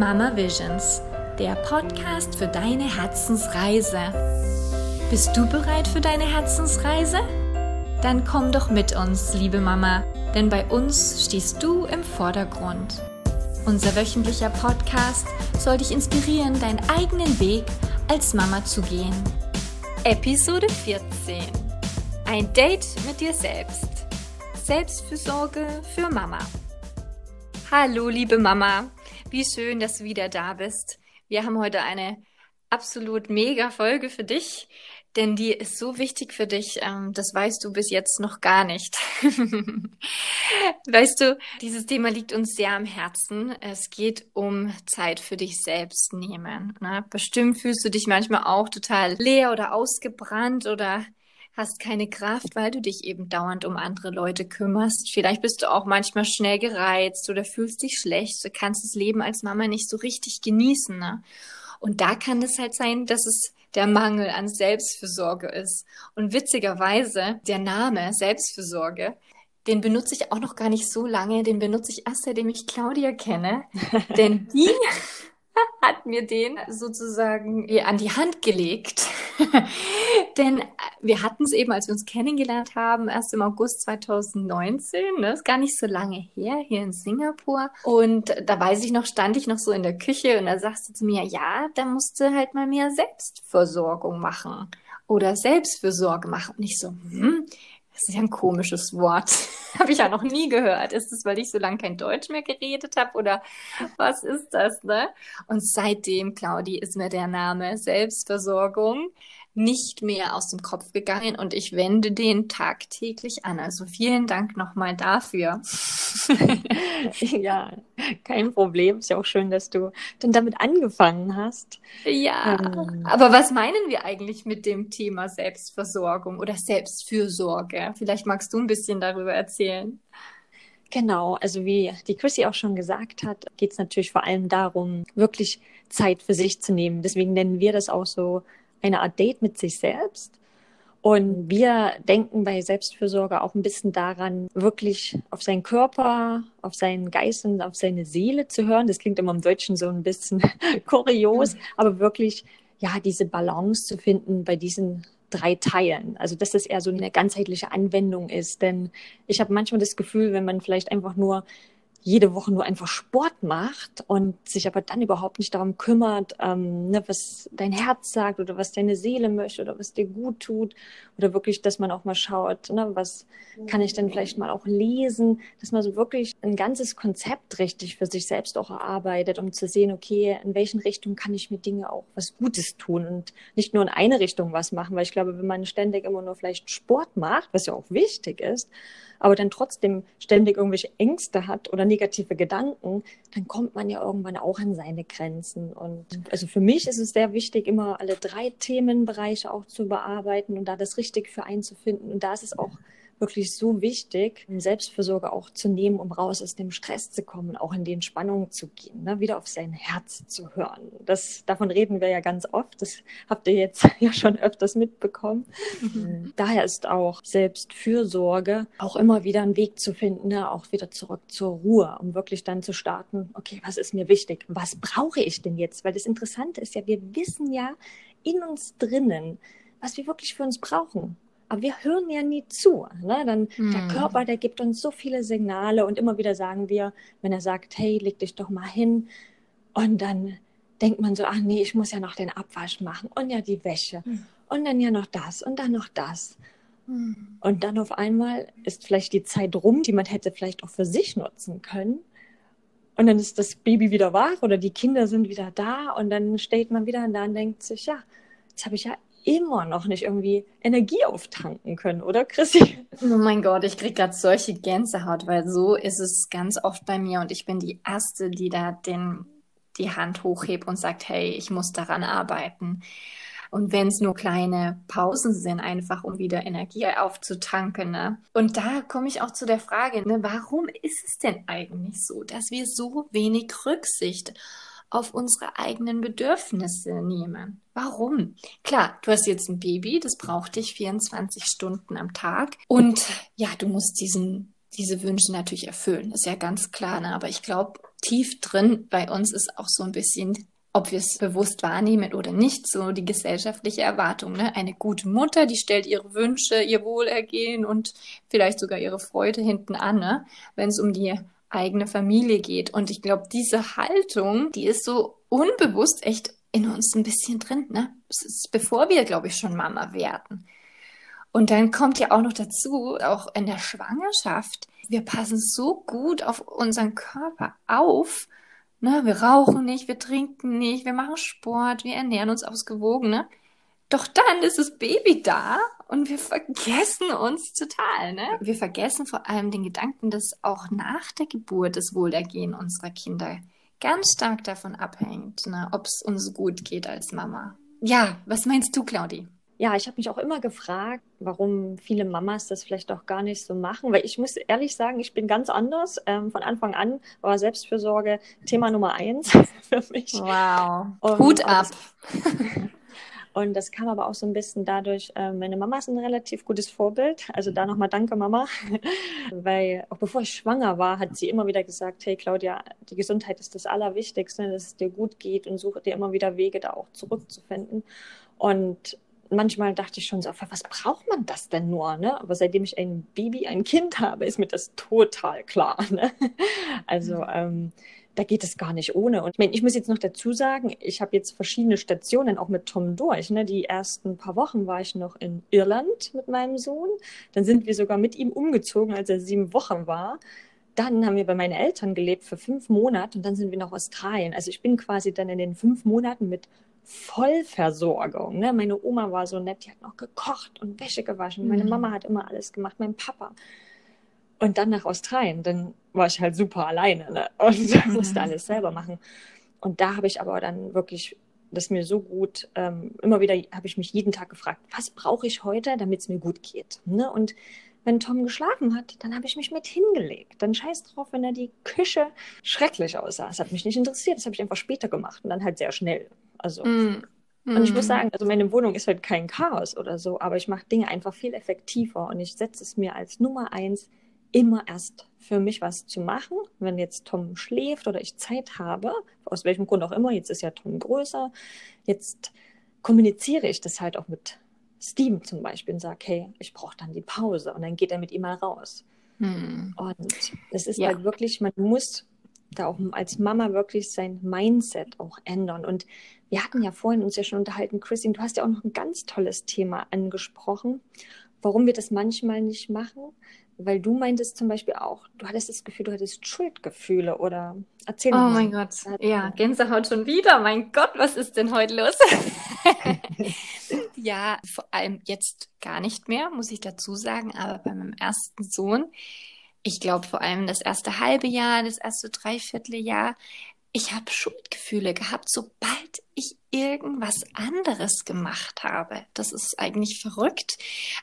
Mama Visions, der Podcast für deine Herzensreise. Bist du bereit für deine Herzensreise? Dann komm doch mit uns, liebe Mama, denn bei uns stehst du im Vordergrund. Unser wöchentlicher Podcast soll dich inspirieren, deinen eigenen Weg als Mama zu gehen. Episode 14. Ein Date mit dir selbst. Selbstfürsorge für Mama. Hallo, liebe Mama. Wie schön, dass du wieder da bist. Wir haben heute eine absolut mega Folge für dich, denn die ist so wichtig für dich. Ähm, das weißt du bis jetzt noch gar nicht. weißt du, dieses Thema liegt uns sehr am Herzen. Es geht um Zeit für dich selbst nehmen. Ne? Bestimmt fühlst du dich manchmal auch total leer oder ausgebrannt oder hast keine Kraft, weil du dich eben dauernd um andere Leute kümmerst. Vielleicht bist du auch manchmal schnell gereizt oder fühlst dich schlecht. Du kannst das Leben als Mama nicht so richtig genießen. Ne? Und da kann es halt sein, dass es der Mangel an Selbstfürsorge ist. Und witzigerweise, der Name Selbstfürsorge, den benutze ich auch noch gar nicht so lange, den benutze ich erst seitdem ich Claudia kenne. Denn die hat mir den sozusagen an die Hand gelegt. Denn wir hatten es eben, als wir uns kennengelernt haben, erst im August 2019. Das ne? ist gar nicht so lange her, hier in Singapur. Und da weiß ich noch, stand ich noch so in der Küche und da sagst du zu mir, ja, da musst du halt mal mehr Selbstversorgung machen oder Selbstfürsorge machen. Und ich so, hm, das ist ja ein komisches Wort. habe ich ja noch nie gehört. Ist es, weil ich so lange kein Deutsch mehr geredet habe oder was ist das, ne? Und seitdem, Claudi, ist mir der Name Selbstversorgung nicht mehr aus dem Kopf gegangen und ich wende den tagtäglich an. Also vielen Dank nochmal dafür. ja, kein Problem. Ist ja auch schön, dass du dann damit angefangen hast. Ja, ähm. aber was meinen wir eigentlich mit dem Thema Selbstversorgung oder Selbstfürsorge? Vielleicht magst du ein bisschen darüber erzählen. Genau, also wie die Chrissy auch schon gesagt hat, geht es natürlich vor allem darum, wirklich Zeit für sich zu nehmen. Deswegen nennen wir das auch so eine Art Date mit sich selbst. Und wir denken bei Selbstfürsorge auch ein bisschen daran, wirklich auf seinen Körper, auf seinen Geist und auf seine Seele zu hören. Das klingt immer im Deutschen so ein bisschen kurios, aber wirklich, ja, diese Balance zu finden bei diesen drei Teilen. Also, dass das eher so eine ganzheitliche Anwendung ist. Denn ich habe manchmal das Gefühl, wenn man vielleicht einfach nur jede Woche nur einfach Sport macht und sich aber dann überhaupt nicht darum kümmert, ähm, ne, was dein Herz sagt oder was deine Seele möchte oder was dir gut tut. Oder wirklich, dass man auch mal schaut, ne, was kann ich denn vielleicht mal auch lesen, dass man so wirklich ein ganzes Konzept richtig für sich selbst auch erarbeitet, um zu sehen, okay, in welchen Richtungen kann ich mir Dinge auch was Gutes tun und nicht nur in eine Richtung was machen, weil ich glaube, wenn man ständig immer nur vielleicht Sport macht, was ja auch wichtig ist, aber dann trotzdem ständig irgendwelche Ängste hat oder negative Gedanken, dann kommt man ja irgendwann auch an seine Grenzen. Und also für mich ist es sehr wichtig, immer alle drei Themenbereiche auch zu bearbeiten und da das richtig für einzufinden. Und da ist es auch wirklich so wichtig, Selbstfürsorge auch zu nehmen, um raus aus dem Stress zu kommen, auch in die Entspannung zu gehen, ne? wieder auf sein Herz zu hören. Das, davon reden wir ja ganz oft. Das habt ihr jetzt ja schon öfters mitbekommen. Mhm. Daher ist auch Selbstfürsorge auch immer wieder ein Weg zu finden, ne? auch wieder zurück zur Ruhe, um wirklich dann zu starten, okay, was ist mir wichtig? Was brauche ich denn jetzt? Weil das Interessante ist ja, wir wissen ja in uns drinnen, was wir wirklich für uns brauchen. Aber wir hören ja nie zu. Ne? Dann hm. der Körper, der gibt uns so viele Signale und immer wieder sagen wir, wenn er sagt, hey, leg dich doch mal hin. Und dann denkt man so, ach nee, ich muss ja noch den Abwasch machen und ja die Wäsche hm. und dann ja noch das und dann noch das. Hm. Und dann auf einmal ist vielleicht die Zeit rum, die man hätte vielleicht auch für sich nutzen können. Und dann ist das Baby wieder wach oder die Kinder sind wieder da und dann steht man wieder da und denkt sich, ja, jetzt habe ich ja immer noch nicht irgendwie Energie auftanken können, oder Chrissy? Oh mein Gott, ich krieg gerade solche Gänsehaut, weil so ist es ganz oft bei mir und ich bin die Erste, die da den, die Hand hochhebt und sagt, hey, ich muss daran arbeiten. Und wenn es nur kleine Pausen sind, einfach um wieder Energie aufzutanken. Ne? Und da komme ich auch zu der Frage, ne, warum ist es denn eigentlich so, dass wir so wenig Rücksicht auf unsere eigenen Bedürfnisse nehmen. Warum? Klar, du hast jetzt ein Baby, das braucht dich 24 Stunden am Tag und ja, du musst diesen diese Wünsche natürlich erfüllen, ist ja ganz klar. Ne? Aber ich glaube, tief drin bei uns ist auch so ein bisschen ob wir es bewusst wahrnehmen oder nicht, so die gesellschaftliche Erwartung. Ne? Eine gute Mutter, die stellt ihre Wünsche, ihr Wohlergehen und vielleicht sogar ihre Freude hinten an, ne? wenn es um die eigene Familie geht. Und ich glaube, diese Haltung, die ist so unbewusst echt in uns ein bisschen drin. Ne? Das ist, bevor wir, glaube ich, schon Mama werden. Und dann kommt ja auch noch dazu, auch in der Schwangerschaft, wir passen so gut auf unseren Körper auf, Ne? Wir rauchen nicht, wir trinken nicht, wir machen Sport, wir ernähren uns ausgewogen. Ne? Doch dann ist das Baby da und wir vergessen uns total. Ne? Wir vergessen vor allem den Gedanken, dass auch nach der Geburt das Wohlergehen unserer Kinder ganz stark davon abhängt, ne? ob es uns gut geht als Mama. Ja, was meinst du, Claudi? ja, ich habe mich auch immer gefragt, warum viele Mamas das vielleicht auch gar nicht so machen, weil ich muss ehrlich sagen, ich bin ganz anders. Ähm, von Anfang an war Selbstfürsorge Thema Nummer eins für mich. Wow. Und, Hut ab. Und das kam aber auch so ein bisschen dadurch, äh, meine Mama ist ein relativ gutes Vorbild. Also da nochmal danke, Mama. Weil auch bevor ich schwanger war, hat sie immer wieder gesagt, hey Claudia, die Gesundheit ist das Allerwichtigste, dass es dir gut geht und suche dir immer wieder Wege, da auch zurückzufinden. Und manchmal dachte ich schon so, was braucht man das denn nur? Ne? Aber seitdem ich ein Baby, ein Kind habe, ist mir das total klar. Ne? Also mhm. ähm, da geht es gar nicht ohne. Und ich, meine, ich muss jetzt noch dazu sagen, ich habe jetzt verschiedene Stationen auch mit Tom durch. Ne? Die ersten paar Wochen war ich noch in Irland mit meinem Sohn. Dann sind wir sogar mit ihm umgezogen, als er sieben Wochen war. Dann haben wir bei meinen Eltern gelebt für fünf Monate und dann sind wir nach Australien. Also ich bin quasi dann in den fünf Monaten mit Vollversorgung. Ne? Meine Oma war so nett, die hat noch gekocht und Wäsche gewaschen. Meine mhm. Mama hat immer alles gemacht, mein Papa. Und dann nach Australien, dann war ich halt super alleine ne? und mhm. musste alles selber machen. Und da habe ich aber dann wirklich das mir so gut, ähm, immer wieder habe ich mich jeden Tag gefragt, was brauche ich heute, damit es mir gut geht. Ne? Und wenn Tom geschlafen hat, dann habe ich mich mit hingelegt. Dann scheiß drauf, wenn er die Küche schrecklich aussah. Das hat mich nicht interessiert. Das habe ich einfach später gemacht und dann halt sehr schnell. Also. Mm. Und ich muss mm. sagen, also meine Wohnung ist halt kein Chaos oder so, aber ich mache Dinge einfach viel effektiver und ich setze es mir als Nummer eins, immer erst für mich was zu machen. Wenn jetzt Tom schläft oder ich Zeit habe, aus welchem Grund auch immer, jetzt ist ja Tom größer, jetzt kommuniziere ich das halt auch mit Steven zum Beispiel und sage, hey, ich brauche dann die Pause und dann geht er mit ihm mal raus. Hm. Und es ist ja. halt wirklich, man muss da auch als Mama wirklich sein Mindset auch ändern. Und wir hatten ja vorhin uns ja schon unterhalten, Christine, du hast ja auch noch ein ganz tolles Thema angesprochen, warum wir das manchmal nicht machen weil du meintest zum Beispiel auch, du hattest das Gefühl, du hattest Schuldgefühle oder erzähl Oh mal. mein Gott, ja, Gänsehaut schon wieder. Mein Gott, was ist denn heute los? ja, vor allem jetzt gar nicht mehr, muss ich dazu sagen, aber bei meinem ersten Sohn, ich glaube vor allem das erste halbe Jahr, das erste Dreivierteljahr, ich habe Schuldgefühle gehabt, sobald ich irgendwas anderes gemacht habe. Das ist eigentlich verrückt,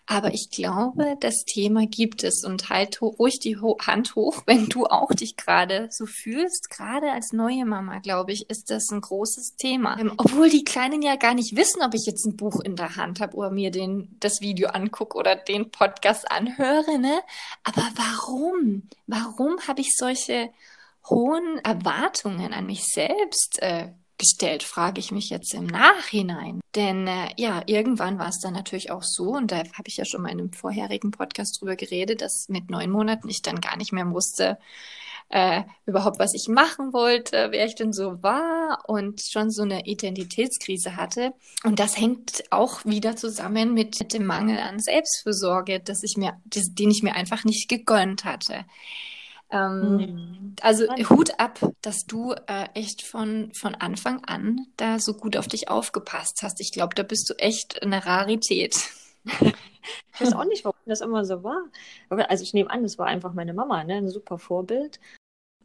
aber ich glaube, das Thema gibt es und halt ruhig die Hand hoch, wenn du auch dich gerade so fühlst. Gerade als neue Mama, glaube ich, ist das ein großes Thema. Ähm, obwohl die Kleinen ja gar nicht wissen, ob ich jetzt ein Buch in der Hand habe oder mir den, das Video angucke oder den Podcast anhöre, ne? Aber warum? Warum habe ich solche hohen Erwartungen an mich selbst äh, gestellt, frage ich mich jetzt im Nachhinein. Denn äh, ja, irgendwann war es dann natürlich auch so, und da habe ich ja schon mal in einem vorherigen Podcast drüber geredet, dass mit neun Monaten ich dann gar nicht mehr wusste, äh, überhaupt, was ich machen wollte, wer ich denn so war und schon so eine Identitätskrise hatte. Und das hängt auch wieder zusammen mit, dem Mangel an Selbstfürsorge, dass ich mir, den ich mir einfach nicht gegönnt hatte. Ähm, mhm. Also Hut ab, dass du äh, echt von, von Anfang an da so gut auf dich aufgepasst hast. Ich glaube, da bist du echt eine Rarität. ich weiß auch nicht, warum das immer so war. Also ich nehme an, das war einfach meine Mama, ne? ein super Vorbild.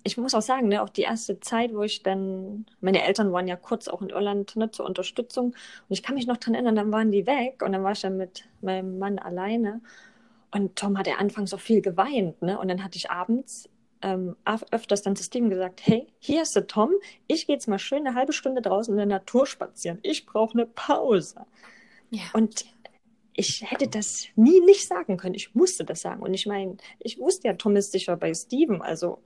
Ich muss auch sagen, ne, auch die erste Zeit, wo ich dann, meine Eltern waren ja kurz auch in Irland ne, zur Unterstützung und ich kann mich noch dran erinnern, dann waren die weg und dann war ich dann mit meinem Mann alleine und Tom hat ja anfangs auch viel geweint, ne? Und dann hatte ich abends ähm, öfters dann zu Steven gesagt, hey, hier ist der Tom, ich gehe jetzt mal schön eine halbe Stunde draußen in der Natur spazieren. Ich brauche eine Pause. Ja. Und ich hätte das nie nicht sagen können. Ich musste das sagen. Und ich meine, ich wusste ja, Tom ist sicher bei Steven. Also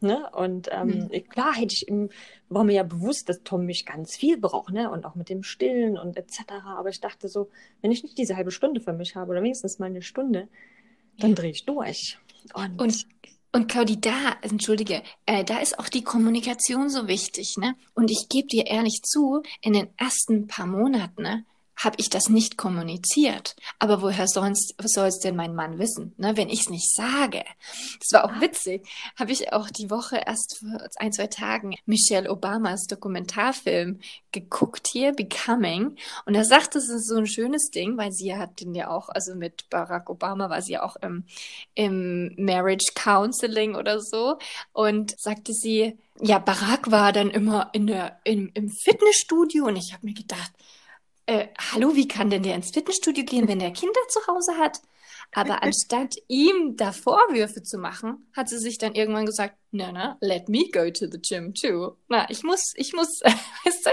ne? Und ähm, mhm. klar hätte ich im, war mir ja bewusst, dass Tom mich ganz viel braucht, ne? Und auch mit dem Stillen und etc. Aber ich dachte so, wenn ich nicht diese halbe Stunde für mich habe oder wenigstens mal eine Stunde, dann drehe ich durch. Und, und und Claudi, da, entschuldige, äh, da ist auch die Kommunikation so wichtig, ne? Und ich gebe dir ehrlich zu, in den ersten paar Monaten, ne, habe ich das nicht kommuniziert. Aber woher sonst soll es denn mein Mann wissen, ne, wenn ich es nicht sage? Das war auch witzig. Habe ich auch die Woche erst vor ein, zwei Tagen Michelle Obamas Dokumentarfilm geguckt hier, Becoming. Und er sagt, das ist so ein schönes Ding, weil sie hat den ja auch, also mit Barack Obama war sie ja auch im, im Marriage Counseling oder so. Und sagte sie, ja, Barack war dann immer in der, im, im Fitnessstudio und ich habe mir gedacht, äh, hallo, wie kann denn der ins Fitnessstudio gehen, wenn der Kinder zu Hause hat? Aber anstatt ihm da Vorwürfe zu machen, hat sie sich dann irgendwann gesagt, na, na, let me go to the gym too. Na, ich muss, ich muss, weißt du,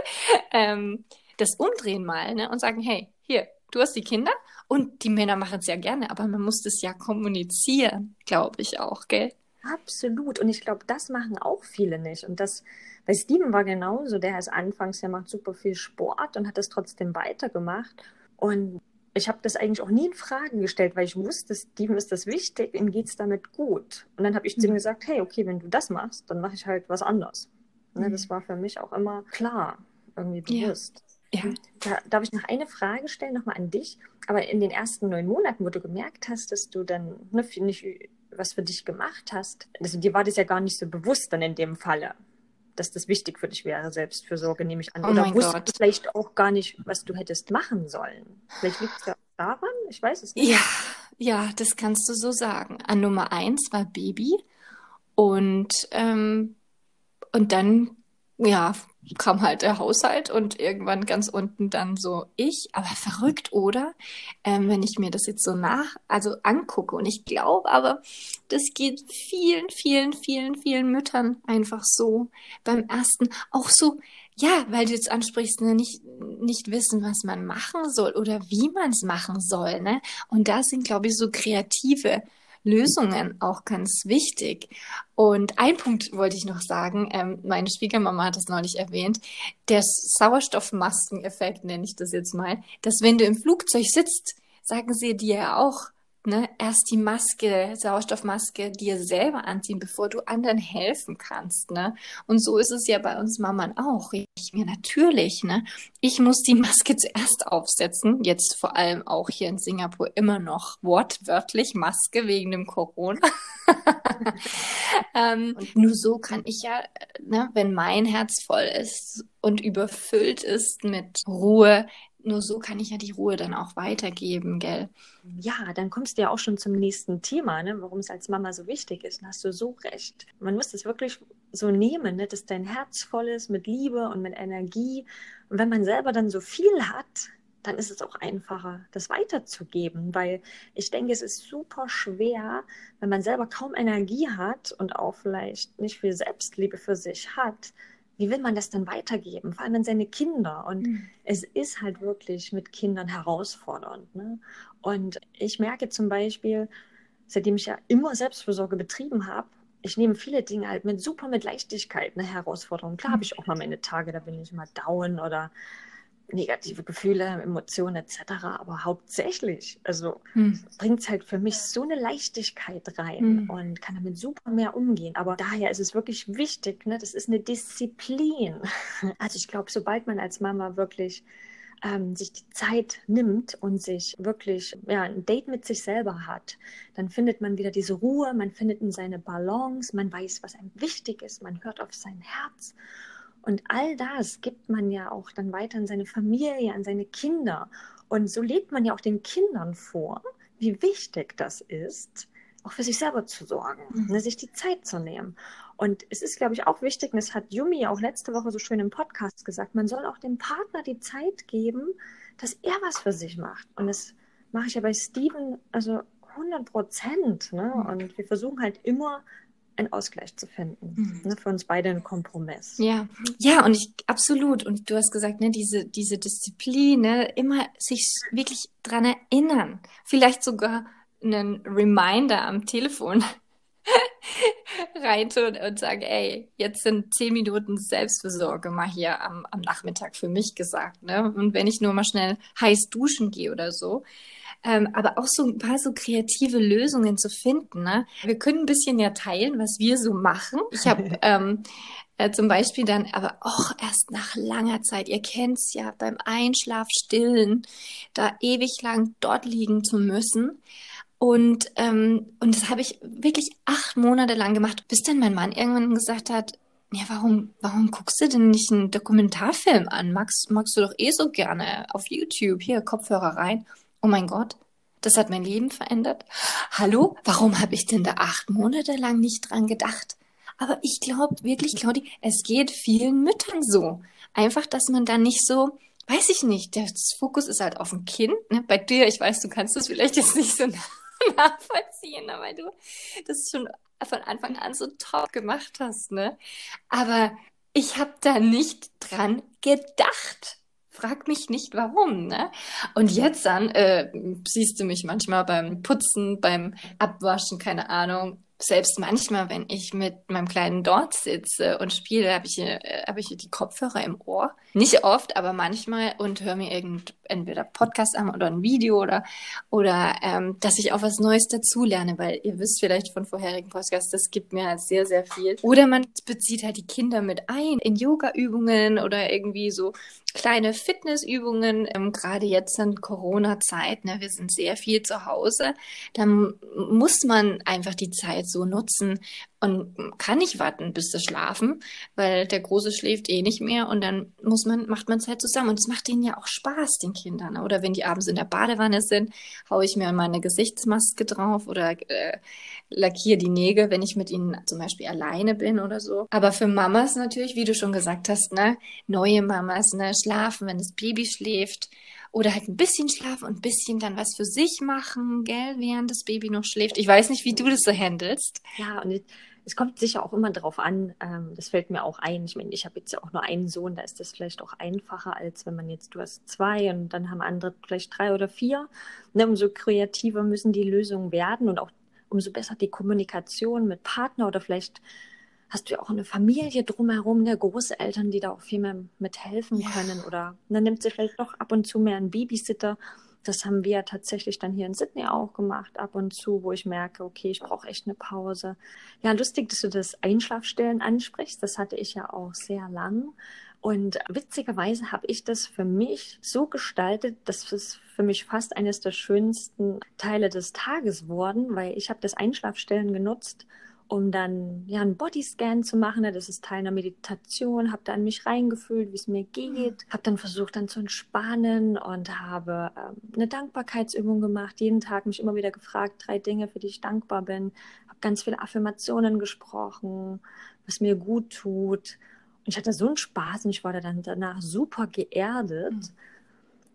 ähm, das umdrehen mal, ne, und sagen, hey, hier, du hast die Kinder und die Männer machen es ja gerne, aber man muss das ja kommunizieren, glaube ich auch, gell? Absolut. Und ich glaube, das machen auch viele nicht. Und das, bei Steven war genauso, der ist anfangs, der macht super viel Sport und hat das trotzdem weitergemacht. Und ich habe das eigentlich auch nie in Frage gestellt, weil ich wusste, Steven ist das wichtig, ihm geht es damit gut. Und dann habe ich zu ihm mhm. gesagt, hey, okay, wenn du das machst, dann mache ich halt was anderes. Ne, mhm. Das war für mich auch immer klar, irgendwie bewusst. Ja. ja. Da, darf ich noch eine Frage stellen, nochmal an dich? Aber in den ersten neun Monaten, wo du gemerkt hast, dass du dann ne, nicht was für dich gemacht hast, also dir war das ja gar nicht so bewusst dann in dem Falle dass das wichtig für dich wäre, Selbstfürsorge, nehme ich an. Oh Oder wusstest du vielleicht auch gar nicht, was du hättest machen sollen? Vielleicht liegt es ja daran, ich weiß es nicht. Ja, ja, das kannst du so sagen. An Nummer eins war Baby und, ähm, und dann, ja, kam halt der Haushalt und irgendwann ganz unten dann so ich. Aber verrückt, oder? Ähm, wenn ich mir das jetzt so nach, also angucke. Und ich glaube aber, das geht vielen, vielen, vielen, vielen Müttern einfach so beim ersten. Auch so, ja, weil du jetzt ansprichst, ne, nicht, nicht wissen, was man machen soll oder wie man es machen soll. Ne? Und da sind, glaube ich, so kreative Lösungen auch ganz wichtig. Und ein Punkt wollte ich noch sagen, ähm, meine Schwiegermama hat das neulich erwähnt, der Sauerstoffmaskeneffekt nenne ich das jetzt mal, dass wenn du im Flugzeug sitzt, sagen sie dir ja auch, ne, erst die Maske, Sauerstoffmaske dir selber anziehen, bevor du anderen helfen kannst, ne? Und so ist es ja bei uns Mammern auch. Ich mir natürlich, ne? Ich muss die Maske zuerst aufsetzen, jetzt vor allem auch hier in Singapur immer noch wortwörtlich Maske wegen dem Corona. ähm, und nur so kann ich ja, ne, wenn mein Herz voll ist und überfüllt ist mit Ruhe, nur so kann ich ja die Ruhe dann auch weitergeben, gell? Ja, dann kommst du ja auch schon zum nächsten Thema, ne? warum es als Mama so wichtig ist. Und hast du so recht. Man muss das wirklich so nehmen, ne? dass dein Herz voll ist mit Liebe und mit Energie. Und wenn man selber dann so viel hat, dann ist es auch einfacher, das weiterzugeben, weil ich denke, es ist super schwer, wenn man selber kaum Energie hat und auch vielleicht nicht viel Selbstliebe für sich hat, wie will man das dann weitergeben? Vor allem an seine Kinder. Und mhm. es ist halt wirklich mit Kindern herausfordernd. Ne? Und ich merke zum Beispiel, seitdem ich ja immer Selbstfürsorge betrieben habe, ich nehme viele Dinge halt mit super mit Leichtigkeit eine Herausforderung. Klar habe ich auch mal meine Tage, da bin ich mal down oder negative Gefühle, Emotionen etc. Aber hauptsächlich, also hm. bringt es halt für mich so eine Leichtigkeit rein hm. und kann damit super mehr umgehen. Aber daher ist es wirklich wichtig, ne? das ist eine Disziplin. Also ich glaube, sobald man als Mama wirklich ähm, sich die Zeit nimmt und sich wirklich ja, ein Date mit sich selber hat, dann findet man wieder diese Ruhe, man findet in seine Balance, man weiß, was einem wichtig ist, man hört auf sein Herz und all das gibt man ja auch dann weiter an seine Familie, an seine Kinder. Und so lebt man ja auch den Kindern vor, wie wichtig das ist, auch für sich selber zu sorgen, mhm. ne, sich die Zeit zu nehmen. Und es ist, glaube ich, auch wichtig, und das hat Yumi auch letzte Woche so schön im Podcast gesagt, man soll auch dem Partner die Zeit geben, dass er was für sich macht. Und das mache ich ja bei Steven, also 100 Prozent. Ne? Mhm. Und wir versuchen halt immer einen Ausgleich zu finden. Mhm. Ne, für uns beide ein Kompromiss. Ja, ja, und ich absolut. Und du hast gesagt, ne, diese, diese Disziplin, ne, immer sich wirklich dran erinnern. Vielleicht sogar einen Reminder am Telefon reintun und sagen, ey, jetzt sind zehn Minuten Selbstversorge mal hier am, am Nachmittag für mich gesagt. Ne? Und wenn ich nur mal schnell heiß duschen gehe oder so. Ähm, aber auch so ein paar so kreative Lösungen zu finden. Ne? Wir können ein bisschen ja teilen, was wir so machen. Ich habe ähm, äh, zum Beispiel dann aber auch erst nach langer Zeit, ihr kennt's ja, beim Einschlaf stillen, da ewig lang dort liegen zu müssen. Und, ähm, und das habe ich wirklich acht Monate lang gemacht, bis dann mein Mann irgendwann gesagt hat, ja, warum, warum guckst du denn nicht einen Dokumentarfilm an? Magst, magst du doch eh so gerne auf YouTube, hier Kopfhörer rein. Oh mein Gott, das hat mein Leben verändert. Hallo, warum habe ich denn da acht Monate lang nicht dran gedacht? Aber ich glaube wirklich, Claudi, es geht vielen Müttern so. Einfach, dass man dann nicht so, weiß ich nicht, der Fokus ist halt auf dem Kind. Ne? Bei dir, ich weiß, du kannst das vielleicht jetzt nicht so nachvollziehen, aber du das schon von Anfang an so top gemacht hast, ne? Aber ich habe da nicht dran gedacht. Frag mich nicht warum, ne? Und jetzt dann äh, siehst du mich manchmal beim Putzen, beim Abwaschen, keine Ahnung, selbst manchmal, wenn ich mit meinem Kleinen dort sitze und spiele, habe ich, äh, hab ich die Kopfhörer im Ohr. Nicht oft, aber manchmal und höre mir irgend, entweder Podcast an oder ein Video oder, oder ähm, dass ich auch was Neues dazulerne, weil ihr wisst vielleicht von vorherigen Podcasts, das gibt mir halt sehr, sehr viel. Oder man bezieht halt die Kinder mit ein in Yoga-Übungen oder irgendwie so kleine Fitnessübungen, ähm, gerade jetzt in Corona-Zeit, ne, wir sind sehr viel zu Hause, dann muss man einfach die Zeit so nutzen und kann nicht warten, bis sie schlafen, weil der Große schläft eh nicht mehr und dann muss man, macht man Zeit zusammen und es macht denen ja auch Spaß, den Kindern. Oder wenn die abends in der Badewanne sind, haue ich mir meine Gesichtsmaske drauf oder äh, lackiere die Nägel, wenn ich mit ihnen zum Beispiel alleine bin oder so. Aber für Mamas natürlich, wie du schon gesagt hast, ne, neue Mamas, ne, schlafen, wenn das Baby schläft oder halt ein bisschen schlafen und ein bisschen dann was für sich machen, gell, während das Baby noch schläft. Ich weiß nicht, wie du das so handelst. Ja, und es kommt sicher auch immer drauf an, ähm, das fällt mir auch ein. Ich meine, ich habe jetzt ja auch nur einen Sohn, da ist das vielleicht auch einfacher, als wenn man jetzt, du hast zwei und dann haben andere vielleicht drei oder vier. Ne, umso kreativer müssen die Lösungen werden und auch umso besser die Kommunikation mit Partner oder vielleicht hast du ja auch eine Familie drumherum, der ne, Großeltern, die da auch viel mehr mithelfen ja. können oder dann nimmt sie vielleicht doch ab und zu mehr einen Babysitter. Das haben wir tatsächlich dann hier in Sydney auch gemacht, ab und zu, wo ich merke, okay, ich brauche echt eine Pause. Ja, lustig, dass du das Einschlafstellen ansprichst. Das hatte ich ja auch sehr lang. Und witzigerweise habe ich das für mich so gestaltet, dass es für mich fast eines der schönsten Teile des Tages wurden, weil ich habe das Einschlafstellen genutzt, um dann ja einen Bodyscan zu machen. Das ist Teil einer Meditation. Habe da an mich reingefühlt, wie es mir geht. Mhm. Habe dann versucht, dann zu entspannen und habe ähm, eine Dankbarkeitsübung gemacht. Jeden Tag mich immer wieder gefragt, drei Dinge, für die ich dankbar bin. Habe ganz viele Affirmationen gesprochen, was mir gut tut. Und ich hatte so einen Spaß und ich war dann danach super geerdet. Mhm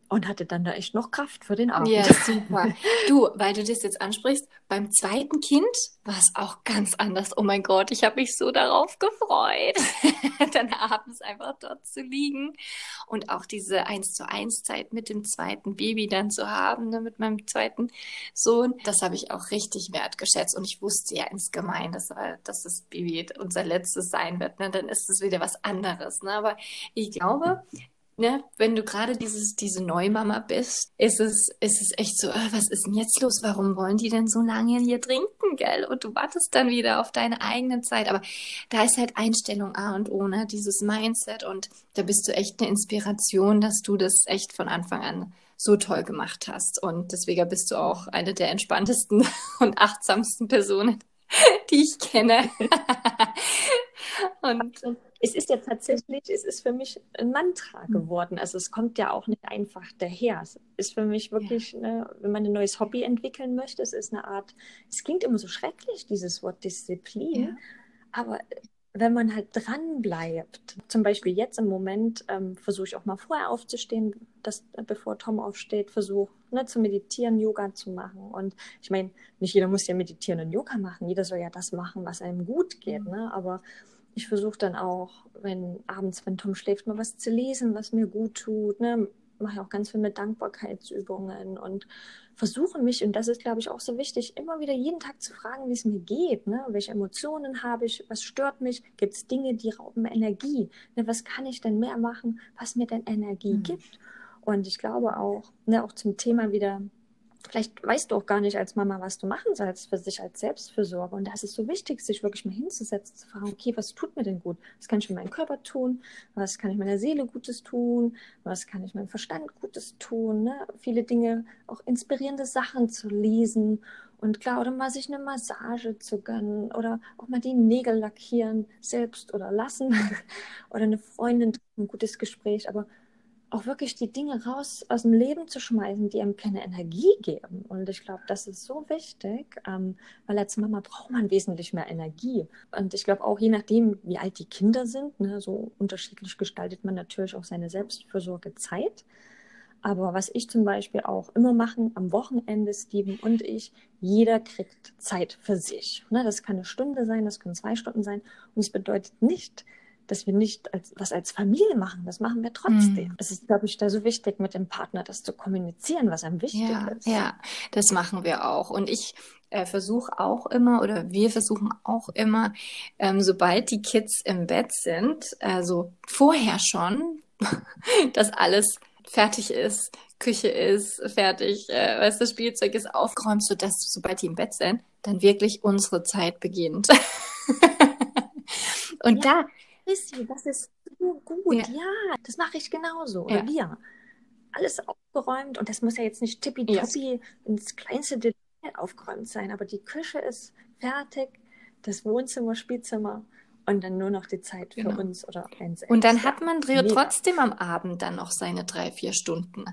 und hatte dann da echt noch Kraft für den Abend. Ja, super. Du, weil du das jetzt ansprichst, beim zweiten Kind war es auch ganz anders. Oh mein Gott, ich habe mich so darauf gefreut, dann abends einfach dort zu liegen und auch diese eins zu eins Zeit mit dem zweiten Baby dann zu haben, ne, mit meinem zweiten Sohn. Das habe ich auch richtig wertgeschätzt und ich wusste ja insgemein, dass, dass das Baby unser letztes sein wird. Ne? Dann ist es wieder was anderes. Ne? Aber ich glaube, ne, wenn du gerade dieses, diese Neumama bist, ist es, ist es echt so, äh, was ist denn jetzt los? Warum wollen die denn so lange hier trinken, gell? Und du wartest dann wieder auf deine eigene Zeit. Aber da ist halt Einstellung A und O, ne? Dieses Mindset. Und da bist du echt eine Inspiration, dass du das echt von Anfang an so toll gemacht hast. Und deswegen bist du auch eine der entspanntesten und achtsamsten Personen, die ich kenne. und es ist ja tatsächlich, es ist für mich ein Mantra hm. geworden. Also es kommt ja auch nicht einfach daher. Es ist für mich wirklich, ja. ne, wenn man ein neues Hobby entwickeln möchte, es ist eine Art, es klingt immer so schrecklich, dieses Wort Disziplin, ja. aber wenn man halt dran bleibt, zum Beispiel jetzt im Moment ähm, versuche ich auch mal vorher aufzustehen, dass, bevor Tom aufsteht, versuche ne, zu meditieren, Yoga zu machen. Und ich meine, nicht jeder muss ja meditieren und Yoga machen, jeder soll ja das machen, was einem gut geht. Mhm. Ne? Aber ich versuche dann auch, wenn abends, wenn Tom schläft, mal was zu lesen, was mir gut tut. Ne? mache auch ganz viel mit Dankbarkeitsübungen und versuche mich, und das ist, glaube ich, auch so wichtig, immer wieder jeden Tag zu fragen, wie es mir geht. Ne? Welche Emotionen habe ich? Was stört mich? Gibt es Dinge, die rauben Energie? Ne? Was kann ich denn mehr machen, was mir denn Energie mhm. gibt? Und ich glaube auch, ne, auch zum Thema wieder Vielleicht weißt du auch gar nicht als Mama, was du machen sollst für sich als Selbstfürsorge. Und da ist es so wichtig, sich wirklich mal hinzusetzen, zu fragen, okay, was tut mir denn gut? Was kann ich für meinen Körper tun? Was kann ich meiner Seele Gutes tun? Was kann ich meinem Verstand Gutes tun? Ne? Viele Dinge, auch inspirierende Sachen zu lesen. Und klar, oder mal sich eine Massage zu gönnen oder auch mal die Nägel lackieren, selbst oder lassen. oder eine Freundin, ein gutes Gespräch. Aber auch wirklich die Dinge raus aus dem Leben zu schmeißen, die einem keine Energie geben. Und ich glaube, das ist so wichtig, ähm, weil als Mama braucht man wesentlich mehr Energie. Und ich glaube auch, je nachdem, wie alt die Kinder sind, ne, so unterschiedlich gestaltet man natürlich auch seine Selbstfürsorgezeit. Aber was ich zum Beispiel auch immer machen, am Wochenende, Steven und ich, jeder kriegt Zeit für sich. Ne, das kann eine Stunde sein, das können zwei Stunden sein. Und es bedeutet nicht, dass wir nicht als, was als Familie machen. Das machen wir trotzdem. Mhm. Es ist, glaube ich, da so wichtig, mit dem Partner das zu kommunizieren, was einem wichtig ja, ist. Ja, das machen wir auch. Und ich äh, versuche auch immer, oder wir versuchen auch immer, ähm, sobald die Kids im Bett sind, also vorher schon, dass alles fertig ist, Küche ist fertig, äh, weißt du, Spielzeug ist aufgeräumt, sodass, sobald die im Bett sind, dann wirklich unsere Zeit beginnt. Und ja. da Chrissy, das ist so gut. Ja, ja das mache ich genauso. Oder ja. wir. Alles aufgeräumt und das muss ja jetzt nicht tippitoppi ja. ins kleinste Detail aufgeräumt sein, aber die Küche ist fertig, das Wohnzimmer, Spielzimmer und dann nur noch die Zeit für genau. uns oder eins. Und dann hat man trotzdem am Abend dann noch seine drei, vier Stunden.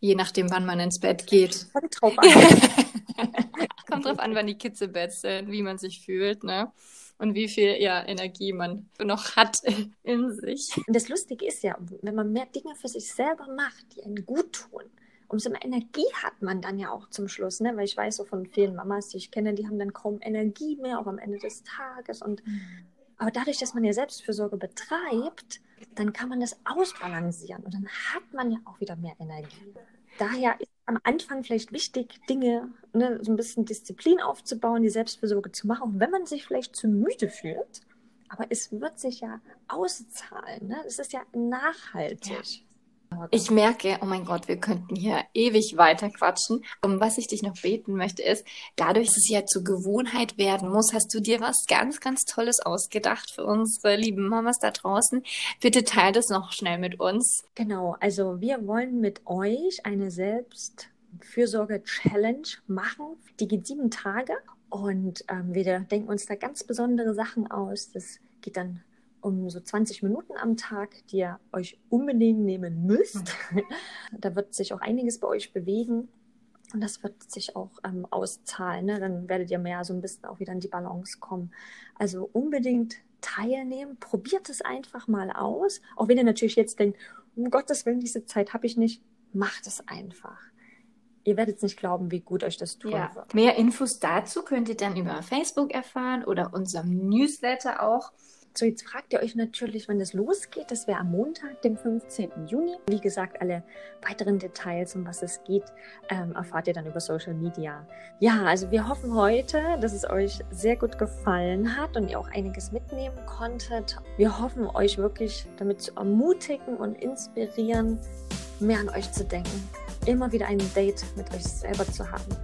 Je nachdem, wann man ins Bett geht. Kommt drauf an. Kommt drauf an, wann die Kids im Bett sind, wie man sich fühlt, ne? und wie viel ja, Energie man noch hat in sich. Und das Lustige ist ja, wenn man mehr Dinge für sich selber macht, die einen gut tun, umso mehr Energie hat man dann ja auch zum Schluss, ne? Weil ich weiß so von vielen Mamas, die ich kenne, die haben dann kaum Energie mehr, auch am Ende des Tages. Und mhm. aber dadurch, dass man ja Selbstfürsorge betreibt, dann kann man das ausbalancieren und dann hat man ja auch wieder mehr Energie. Daher ist am Anfang vielleicht wichtig, Dinge, ne, so ein bisschen Disziplin aufzubauen, die Selbstversorge zu machen, wenn man sich vielleicht zu müde fühlt. Aber es wird sich ja auszahlen. Ne? Es ist ja nachhaltig. Ja. Ich merke, oh mein Gott, wir könnten hier ewig weiter quatschen. Und was ich dich noch beten möchte, ist, dadurch, dass es ja zur Gewohnheit werden muss, hast du dir was ganz, ganz Tolles ausgedacht für unsere lieben Mamas da draußen. Bitte teile das noch schnell mit uns. Genau, also wir wollen mit euch eine Selbstfürsorge-Challenge machen. Die geht sieben Tage und ähm, wir denken uns da ganz besondere Sachen aus. Das geht dann um so 20 Minuten am Tag, die ihr euch unbedingt nehmen müsst. Mhm. da wird sich auch einiges bei euch bewegen. Und das wird sich auch ähm, auszahlen. Ne? Dann werdet ihr mehr so ein bisschen auch wieder in die Balance kommen. Also unbedingt teilnehmen. Probiert es einfach mal aus. Auch wenn ihr natürlich jetzt denkt, um Gottes Willen, diese Zeit habe ich nicht. Macht es einfach. Ihr werdet nicht glauben, wie gut euch das tun ja. wird. Mehr Infos dazu könnt ihr dann über Facebook erfahren oder unserem Newsletter auch. So, jetzt fragt ihr euch natürlich, wann das losgeht. Das wäre am Montag, dem 15. Juni. Wie gesagt, alle weiteren Details, um was es geht, ähm, erfahrt ihr dann über Social Media. Ja, also wir hoffen heute, dass es euch sehr gut gefallen hat und ihr auch einiges mitnehmen konntet. Wir hoffen, euch wirklich damit zu ermutigen und inspirieren, mehr an euch zu denken. Immer wieder ein Date mit euch selber zu haben.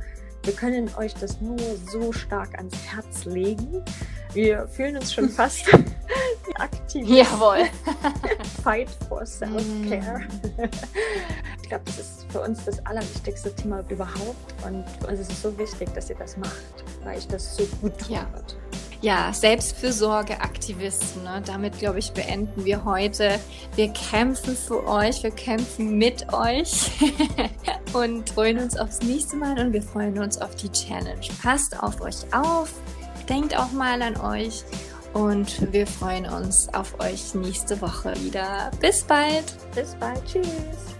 Wir können euch das nur so stark ans Herz legen. Wir fühlen uns schon fast aktiv. Jawohl. Fight for Self-Care. Mm. ich glaube, das ist für uns das allerwichtigste Thema überhaupt. Und für uns ist es so wichtig, dass ihr das macht, weil ich das so gut tun ja. wird ja, Selbstfürsorge-Aktivisten. Ne? Damit, glaube ich, beenden wir heute. Wir kämpfen für euch, wir kämpfen mit euch und freuen uns aufs nächste Mal und wir freuen uns auf die Challenge. Passt auf euch auf, denkt auch mal an euch und wir freuen uns auf euch nächste Woche wieder. Bis bald. Bis bald. Tschüss.